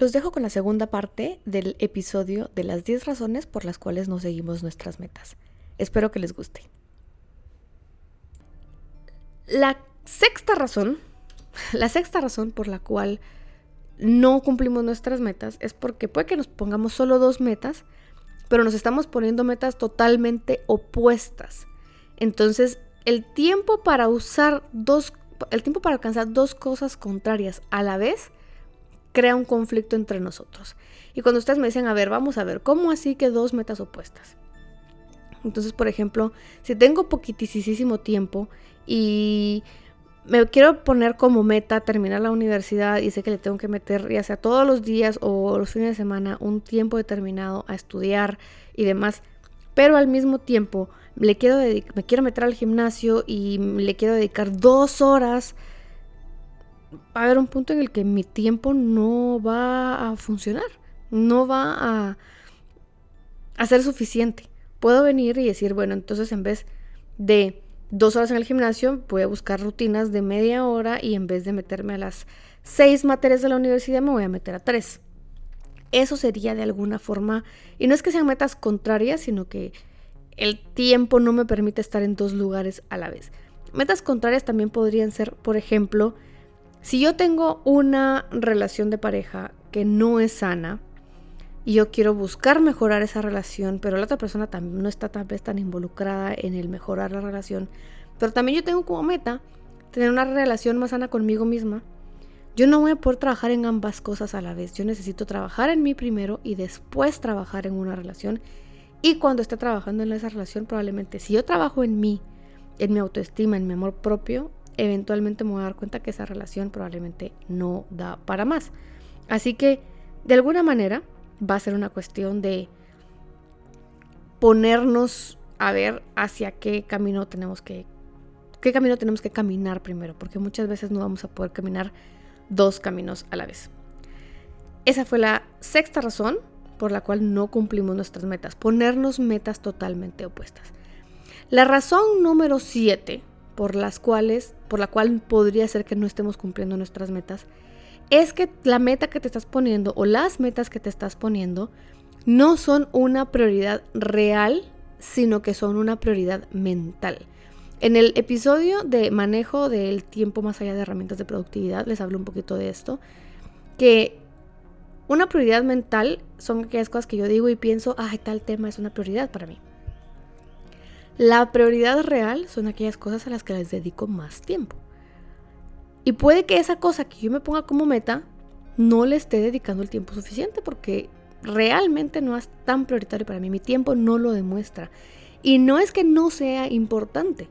Los dejo con la segunda parte del episodio de las 10 razones por las cuales no seguimos nuestras metas. Espero que les guste. La sexta razón, la sexta razón por la cual no cumplimos nuestras metas es porque puede que nos pongamos solo dos metas, pero nos estamos poniendo metas totalmente opuestas. Entonces, el tiempo para usar dos, el tiempo para alcanzar dos cosas contrarias a la vez crea un conflicto entre nosotros. Y cuando ustedes me dicen, a ver, vamos a ver, ¿cómo así que dos metas opuestas? Entonces, por ejemplo, si tengo poquitísimo tiempo y me quiero poner como meta terminar la universidad y sé que le tengo que meter ya sea todos los días o los fines de semana un tiempo determinado a estudiar y demás, pero al mismo tiempo le quiero me quiero meter al gimnasio y le quiero dedicar dos horas, va a haber un punto en el que mi tiempo no va a funcionar, no va a, ser suficiente. Puedo venir y decir, bueno, entonces en vez de dos horas en el gimnasio, voy a buscar rutinas de media hora y en vez de meterme a las seis materias de la universidad, me voy a meter a tres. Eso sería de alguna forma, y no es que sean metas contrarias, sino que el tiempo no me permite estar en dos lugares a la vez. Metas contrarias también podrían ser, por ejemplo, si yo tengo una relación de pareja que no es sana, y yo quiero buscar mejorar esa relación, pero la otra persona también no está tal vez tan involucrada en el mejorar la relación, pero también yo tengo como meta tener una relación más sana conmigo misma, yo no voy a poder trabajar en ambas cosas a la vez. Yo necesito trabajar en mí primero y después trabajar en una relación. Y cuando esté trabajando en esa relación, probablemente si yo trabajo en mí, en mi autoestima, en mi amor propio, eventualmente me voy a dar cuenta que esa relación probablemente no da para más. Así que, de alguna manera, va a ser una cuestión de ponernos a ver hacia qué camino tenemos que qué camino tenemos que caminar primero, porque muchas veces no vamos a poder caminar dos caminos a la vez. Esa fue la sexta razón por la cual no cumplimos nuestras metas, ponernos metas totalmente opuestas. La razón número siete por las cuales por la cual podría ser que no estemos cumpliendo nuestras metas es que la meta que te estás poniendo o las metas que te estás poniendo no son una prioridad real, sino que son una prioridad mental. En el episodio de manejo del tiempo más allá de herramientas de productividad les hablo un poquito de esto, que una prioridad mental son aquellas cosas que yo digo y pienso, ay, tal tema es una prioridad para mí. La prioridad real son aquellas cosas a las que les dedico más tiempo. Y puede que esa cosa que yo me ponga como meta no le esté dedicando el tiempo suficiente porque realmente no es tan prioritario para mí. Mi tiempo no lo demuestra. Y no es que no sea importante,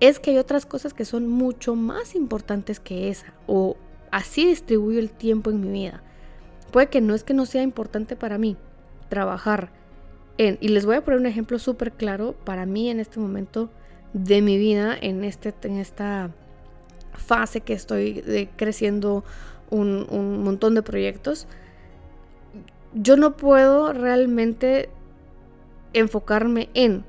es que hay otras cosas que son mucho más importantes que esa. O así distribuyo el tiempo en mi vida. Puede que no es que no sea importante para mí trabajar Y les voy a poner un ejemplo súper claro para mí en este momento de mi vida, en, este, en esta fase que estoy creciendo un, montón de proyectos, yo no puedo realmente enfocarme en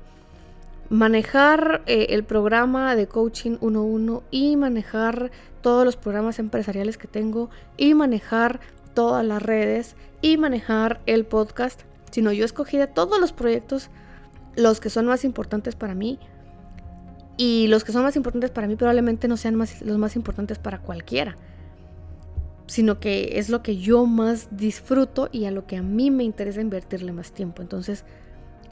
manejar eh, el programa de coaching 1-1 y manejar todos los programas empresariales que tengo y manejar todas las redes y manejar el podcast, sino yo escogí de todos los proyectos los que son más importantes para mí y los que son más importantes para mí probablemente no sean los más importantes para cualquiera, sino que es lo que yo más disfruto y a lo que a mí me interesa invertirle más tiempo. Entonces,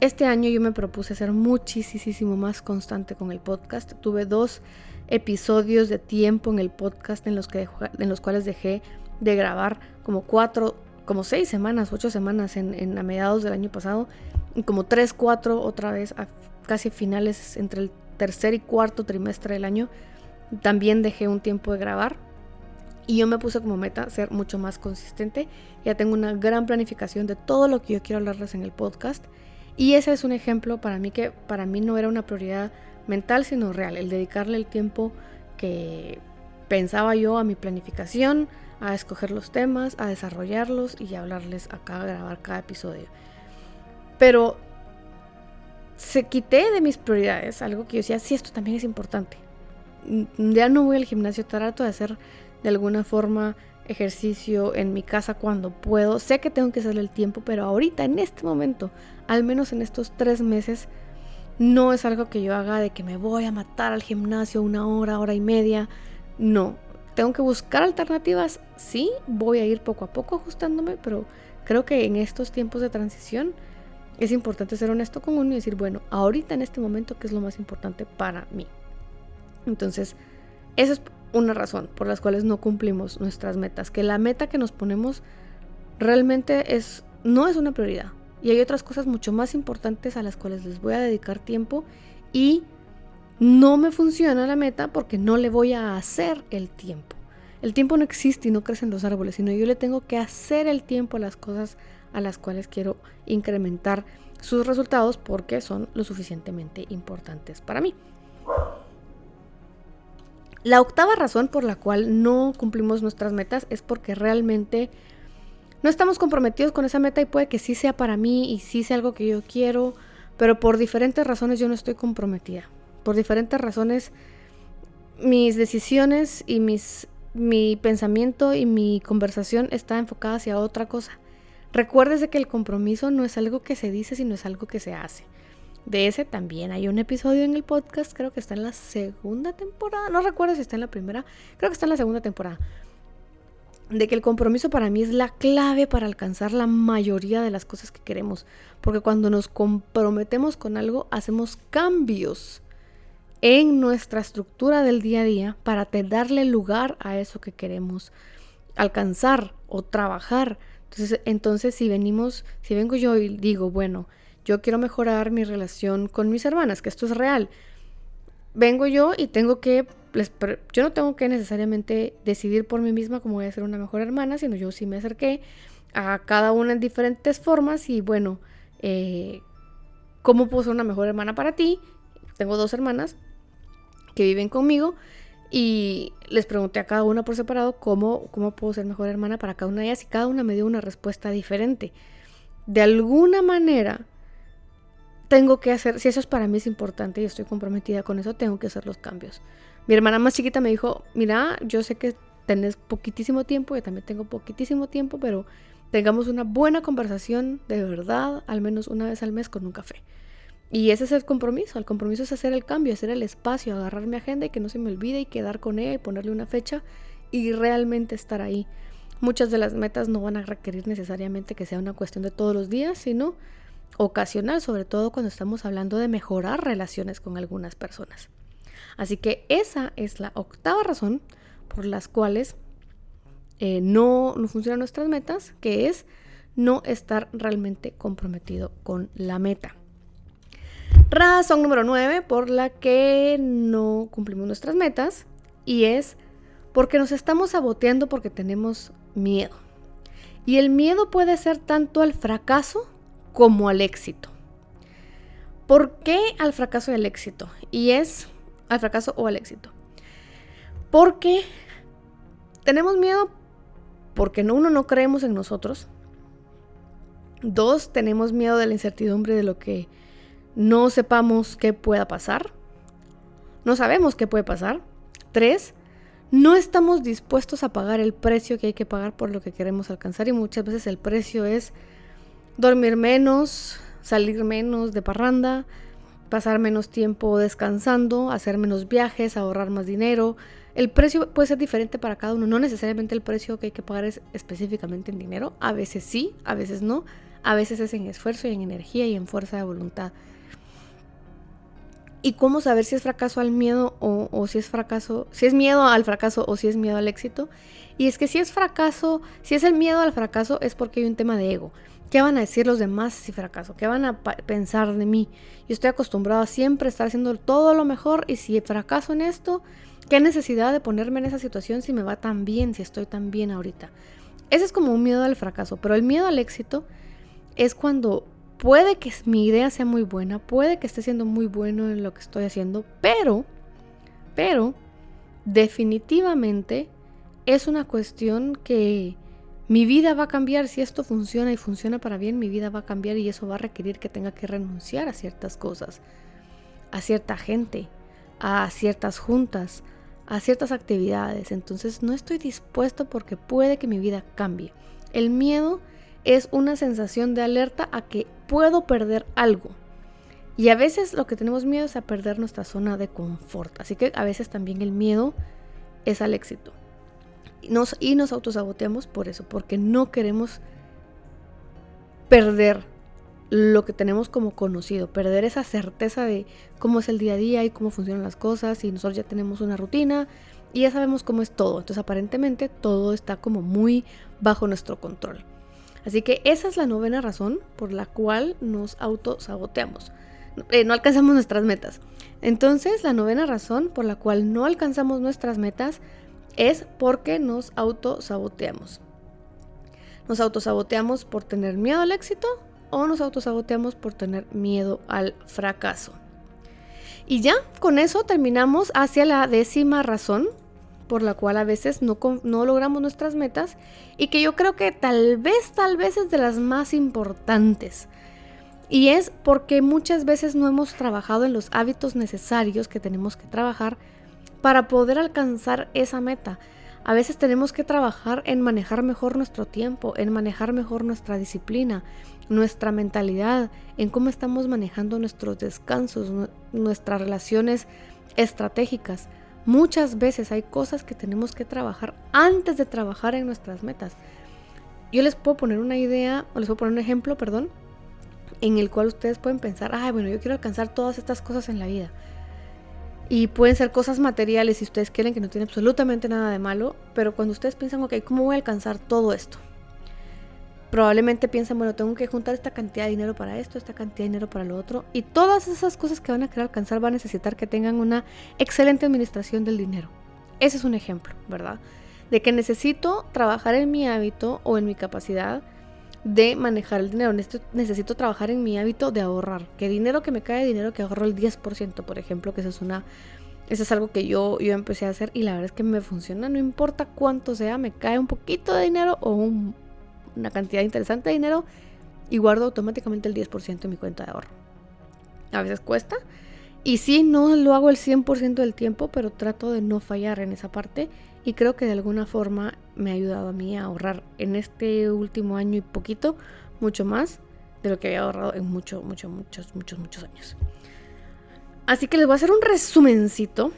este año yo me propuse ser muchísimo más constante con el podcast. Tuve dos episodios de tiempo en el podcast en los, que, en los cuales dejé de grabar como cuatro, como seis semanas, ocho semanas en, a mediados del año pasado y como tres, cuatro otra vez casi finales entre el tercer y cuarto trimestre del año también dejé un tiempo de grabar y yo me puse como meta ser mucho más consistente. Ya tengo una gran planificación de todo lo que yo quiero hablarles en el podcast y ese es un ejemplo para mí que para mí no era una prioridad mental sino real, el dedicarle el tiempo que pensaba yo a mi planificación, a escoger los temas, a desarrollarlos y a hablarles acá, a grabar cada episodio. Pero se quité de mis prioridades algo que yo decía, sí, esto también es importante. Ya no voy al gimnasio, trato de hacer de alguna forma ejercicio en mi casa cuando puedo. Sé que tengo que hacerle el tiempo, pero ahorita, en este momento, al menos en estos tres meses, no es algo que yo haga de que me voy a matar al gimnasio una hora, hora y media. No, tengo que buscar alternativas. Sí, voy a ir poco a poco ajustándome, pero creo que en estos tiempos de transición es importante ser honesto con uno y decir, bueno, ahorita en este momento, ¿qué es lo más importante para mí? Entonces, esa es una razón por las cuales no cumplimos nuestras metas, que la meta que nos ponemos realmente es no es una prioridad. Y hay otras cosas mucho más importantes a las cuales les voy a dedicar tiempo y no me funciona la meta porque no le voy a hacer el tiempo. El tiempo no existe y no crece en los árboles, sino yo le tengo que hacer el tiempo a las cosas a las cuales quiero incrementar sus resultados porque son lo suficientemente importantes para mí. La octava razón por la cual no cumplimos nuestras metas es porque realmente no estamos comprometidos con esa meta y puede que sí sea para mí y sí sea algo que yo quiero, pero por diferentes razones yo no estoy comprometida. Por diferentes razones mis decisiones y mis, mi pensamiento y mi conversación está enfocada hacia otra cosa. Recuérdese que el compromiso no es algo que se dice, sino es algo que se hace. De ese también hay un episodio en el podcast, creo que está en la segunda temporada, no recuerdo si está en la primera, creo que está en la segunda temporada de que el compromiso para mí es la clave para alcanzar la mayoría de las cosas que queremos. Porque cuando nos comprometemos con algo, hacemos cambios en nuestra estructura del día a día para darle lugar a eso que queremos alcanzar o trabajar. Entonces, entonces si venimos, si vengo yo y digo, bueno, yo quiero mejorar mi relación con mis hermanas, que esto es real, vengo yo y tengo que yo no tengo que necesariamente decidir por mí misma cómo voy a ser una mejor hermana, sino yo sí me acerqué a cada una en diferentes formas y bueno, eh, ¿cómo puedo ser una mejor hermana para ti? Tengo dos hermanas que viven conmigo y les pregunté a cada una por separado cómo, cómo puedo ser mejor hermana para cada una de ellas y cada una me dio una respuesta diferente. De alguna manera, tengo que hacer, si eso es para mí es importante y estoy comprometida con eso, tengo que hacer los cambios. Mi hermana más chiquita me dijo, mira, yo sé que tenés poquitísimo tiempo, yo también tengo poquitísimo tiempo, pero tengamos una buena conversación de verdad, al menos una vez al mes con un café. Y ese es el compromiso, el compromiso es hacer el cambio, hacer el espacio, agarrar mi agenda y que no se me olvide y quedar con ella y ponerle una fecha y realmente estar ahí. Muchas de las metas no van a requerir necesariamente que sea una cuestión de todos los días, sino ocasional, sobre todo cuando estamos hablando de mejorar relaciones con algunas personas. Así que esa es la octava razón por las cuales eh, no, no funcionan nuestras metas, que es no estar realmente comprometido con la meta. Razón número nueve por la que no cumplimos nuestras metas y es porque nos estamos saboteando porque tenemos miedo. Y el miedo puede ser tanto al fracaso como al éxito. ¿Por qué al fracaso y al éxito? Y es al fracaso o al éxito. Porque tenemos miedo porque uno no creemos en nosotros. Dos, tenemos miedo de la incertidumbre de lo que no sepamos qué pueda pasar. No sabemos qué puede pasar. Tres, no estamos dispuestos a pagar el precio que hay que pagar por lo que queremos alcanzar y muchas veces el precio es dormir menos, salir menos de parranda, pasar menos tiempo descansando, hacer menos viajes, ahorrar más dinero. El precio puede ser diferente para cada uno, no necesariamente el precio que hay que pagar es específicamente en dinero, a veces sí, a veces no, a veces es en esfuerzo y en energía y en fuerza de voluntad. ¿Y cómo saber si es fracaso al miedo o, si es fracaso, si es miedo al fracaso o si es miedo al éxito? Y es que si es fracaso, si es el miedo al fracaso es porque hay un tema de ego. ¿Qué van a decir los demás si fracaso? ¿Qué van a pensar de mí? Yo estoy acostumbrado a siempre estar haciendo todo lo mejor y si fracaso en esto, ¿qué necesidad de ponerme en esa situación si me va tan bien, si estoy tan bien ahorita? Ese es como un miedo al fracaso, pero el miedo al éxito es cuando puede que mi idea sea muy buena, puede que esté siendo muy bueno en lo que estoy haciendo, pero, pero, definitivamente es una cuestión que mi vida va a cambiar si esto funciona y funciona para bien, mi vida va a cambiar y eso va a requerir que tenga que renunciar a ciertas cosas, a cierta gente, a ciertas juntas, a ciertas actividades, entonces no estoy dispuesto porque puede que mi vida cambie. El miedo es una sensación de alerta a que puedo perder algo. Y a veces lo que tenemos miedo es a perder nuestra zona de confort. Así que a veces también el miedo es al éxito. Y nos, y nos autosaboteamos por eso, porque no queremos perder lo que tenemos como conocido, perder esa certeza de cómo es el día a día y cómo funcionan las cosas y nosotros ya tenemos una rutina y ya sabemos cómo es todo. Entonces aparentemente todo está como muy bajo nuestro control. Así que esa es la novena razón por la cual nos autosaboteamos. Eh, no alcanzamos nuestras metas. Entonces la novena razón por la cual no alcanzamos nuestras metas es porque nos autosaboteamos. Nos autosaboteamos por tener miedo al éxito o nos autosaboteamos por tener miedo al fracaso. Y ya con eso terminamos hacia la décima razón por la cual a veces no, no, logramos nuestras metas y que yo creo que tal vez, tal vez es de las más importantes. Y es porque muchas veces no hemos trabajado en los hábitos necesarios que tenemos que trabajar para poder alcanzar esa meta. A veces tenemos que trabajar en manejar mejor nuestro tiempo, en manejar mejor nuestra disciplina, nuestra mentalidad, en cómo estamos manejando nuestros descansos, nuestras relaciones estratégicas. Muchas veces hay cosas que tenemos que trabajar antes de trabajar en nuestras metas. Yo les puedo poner una idea, o les puedo poner un ejemplo, perdón, en el cual ustedes pueden pensar, ay, bueno, yo quiero alcanzar todas estas cosas en la vida. Y pueden ser cosas materiales si ustedes quieren que no tiene absolutamente nada de malo, pero cuando ustedes piensan, ok, ¿cómo voy a alcanzar todo esto? Probablemente piensan, bueno, tengo que juntar esta cantidad de dinero para esto, esta cantidad de dinero para lo otro. Y todas esas cosas que van a querer alcanzar van a necesitar que tengan una excelente administración del dinero. Ese es un ejemplo, ¿verdad? De que necesito trabajar en mi hábito o en mi capacidad de manejar el dinero. Necesito, necesito, trabajar en mi hábito de ahorrar. Que dinero que me cae, dinero que ahorro el 10%, por ejemplo, que eso es una... Eso es algo que yo, yo empecé a hacer y la verdad es que me funciona. No importa cuánto sea, me cae un poquito de dinero o una cantidad interesante de dinero y guardo automáticamente el 10% en mi cuenta de ahorro. A veces cuesta. Y sí, no lo hago el 100% del tiempo, pero trato de no fallar en esa parte y creo que de alguna forma me ha ayudado a mí a ahorrar en este último año y poquito mucho más de lo que había ahorrado en muchos, muchos, muchos, muchos, muchos años. Así que les voy a hacer un resumencito.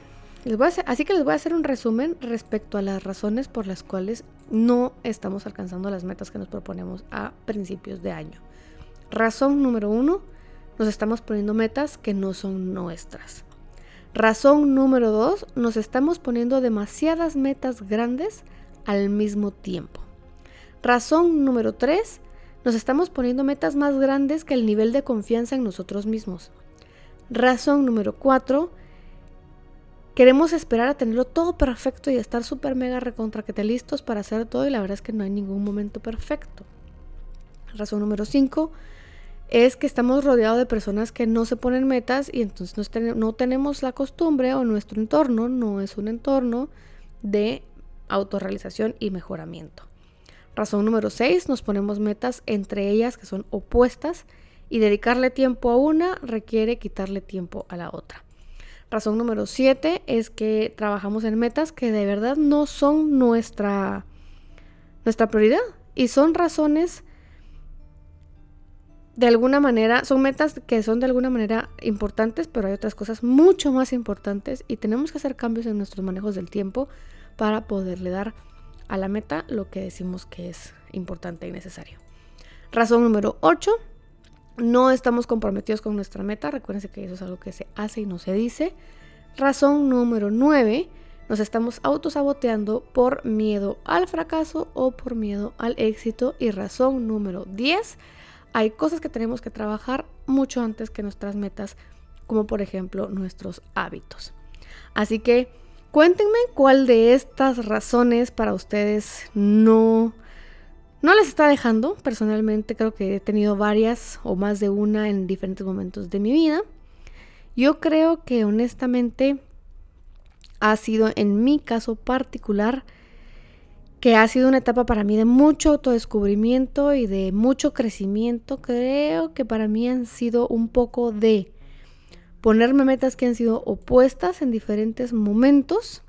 Así que les voy a hacer un resumen respecto a las razones por las cuales no estamos alcanzando las metas que nos proponemos a principios de año. Razón número uno, nos estamos poniendo metas que no son nuestras. Razón número dos, nos estamos poniendo demasiadas metas grandes al mismo tiempo. Razón número tres, nos estamos poniendo metas más grandes que el nivel de confianza en nosotros mismos. Razón número cuatro, queremos esperar a tenerlo todo perfecto y estar súper mega recontra que te listos para hacer todo y la verdad es que no hay ningún momento perfecto. Razón número cinco, es que estamos rodeados de personas que no se ponen metas y entonces no, tenemos la costumbre o nuestro entorno no es un entorno de autorrealización y mejoramiento. Razón número 6, nos ponemos metas entre ellas que son opuestas y dedicarle tiempo a una requiere quitarle tiempo a la otra. Razón número 7 es que trabajamos en metas que de verdad no son nuestra, nuestra prioridad y son razones de alguna manera, son metas que son de alguna manera importantes, pero hay otras cosas mucho más importantes y tenemos que hacer cambios en nuestros manejos del tiempo para poderle dar a la meta lo que decimos que es importante y necesario. Razón número 8. No estamos comprometidos con nuestra meta. Recuérdense que eso es algo que se hace y no se dice. Razón número 9. Nos estamos autosaboteando por miedo al fracaso o por miedo al éxito. Y razón número 10 hay cosas que tenemos que trabajar mucho antes que nuestras metas, como por ejemplo nuestros hábitos. Así que cuéntenme cuál de estas razones para ustedes no no les está dejando. Personalmente creo que he tenido varias o más de una en diferentes momentos de mi vida. Yo creo que honestamente ha sido en mi caso particular que ha sido una etapa para mí de mucho autodescubrimiento y de mucho crecimiento. Creo que para mí han sido un poco de ponerme metas que han sido opuestas en diferentes momentos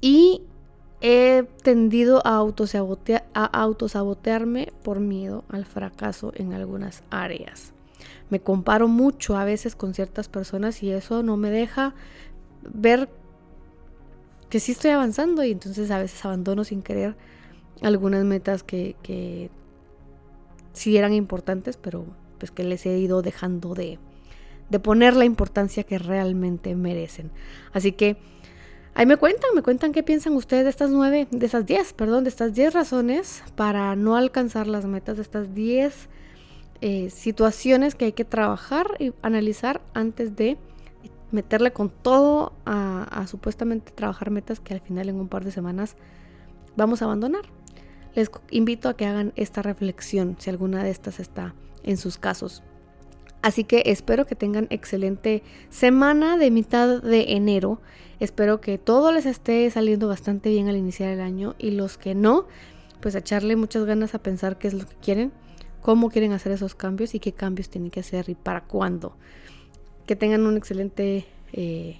Y he tendido a, autosabotearme por miedo al fracaso en algunas áreas. Me comparo mucho a veces con ciertas personas y eso no me deja ver que sí estoy avanzando y entonces a veces abandono sin querer algunas metas que, sí eran importantes, pero pues que les he ido dejando de, de poner la importancia que realmente merecen. Así que ahí me cuentan, me cuentan qué piensan ustedes de estas nueve, de esas diez, perdón, de estas diez razones para no alcanzar las metas, de estas diez eh, situaciones que hay que trabajar y analizar antes de meterle con todo a, supuestamente trabajar metas que al final en un par de semanas vamos a abandonar. Les invito a que hagan esta reflexión si alguna de estas está en sus casos. Así que espero que tengan excelente semana de mitad de enero. Espero que todo les esté saliendo bastante bien al iniciar el año y los que no, pues echarle muchas ganas a pensar qué es lo que quieren, cómo quieren hacer esos cambios y qué cambios tienen que hacer y para cuándo. Que tengan un excelente eh,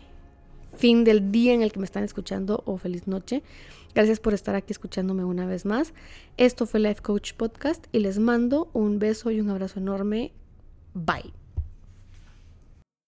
fin del día en el que me están escuchando o feliz noche. Gracias por estar aquí escuchándome una vez más. Esto fue Life Coach Podcast y les mando un beso y un abrazo enorme. bite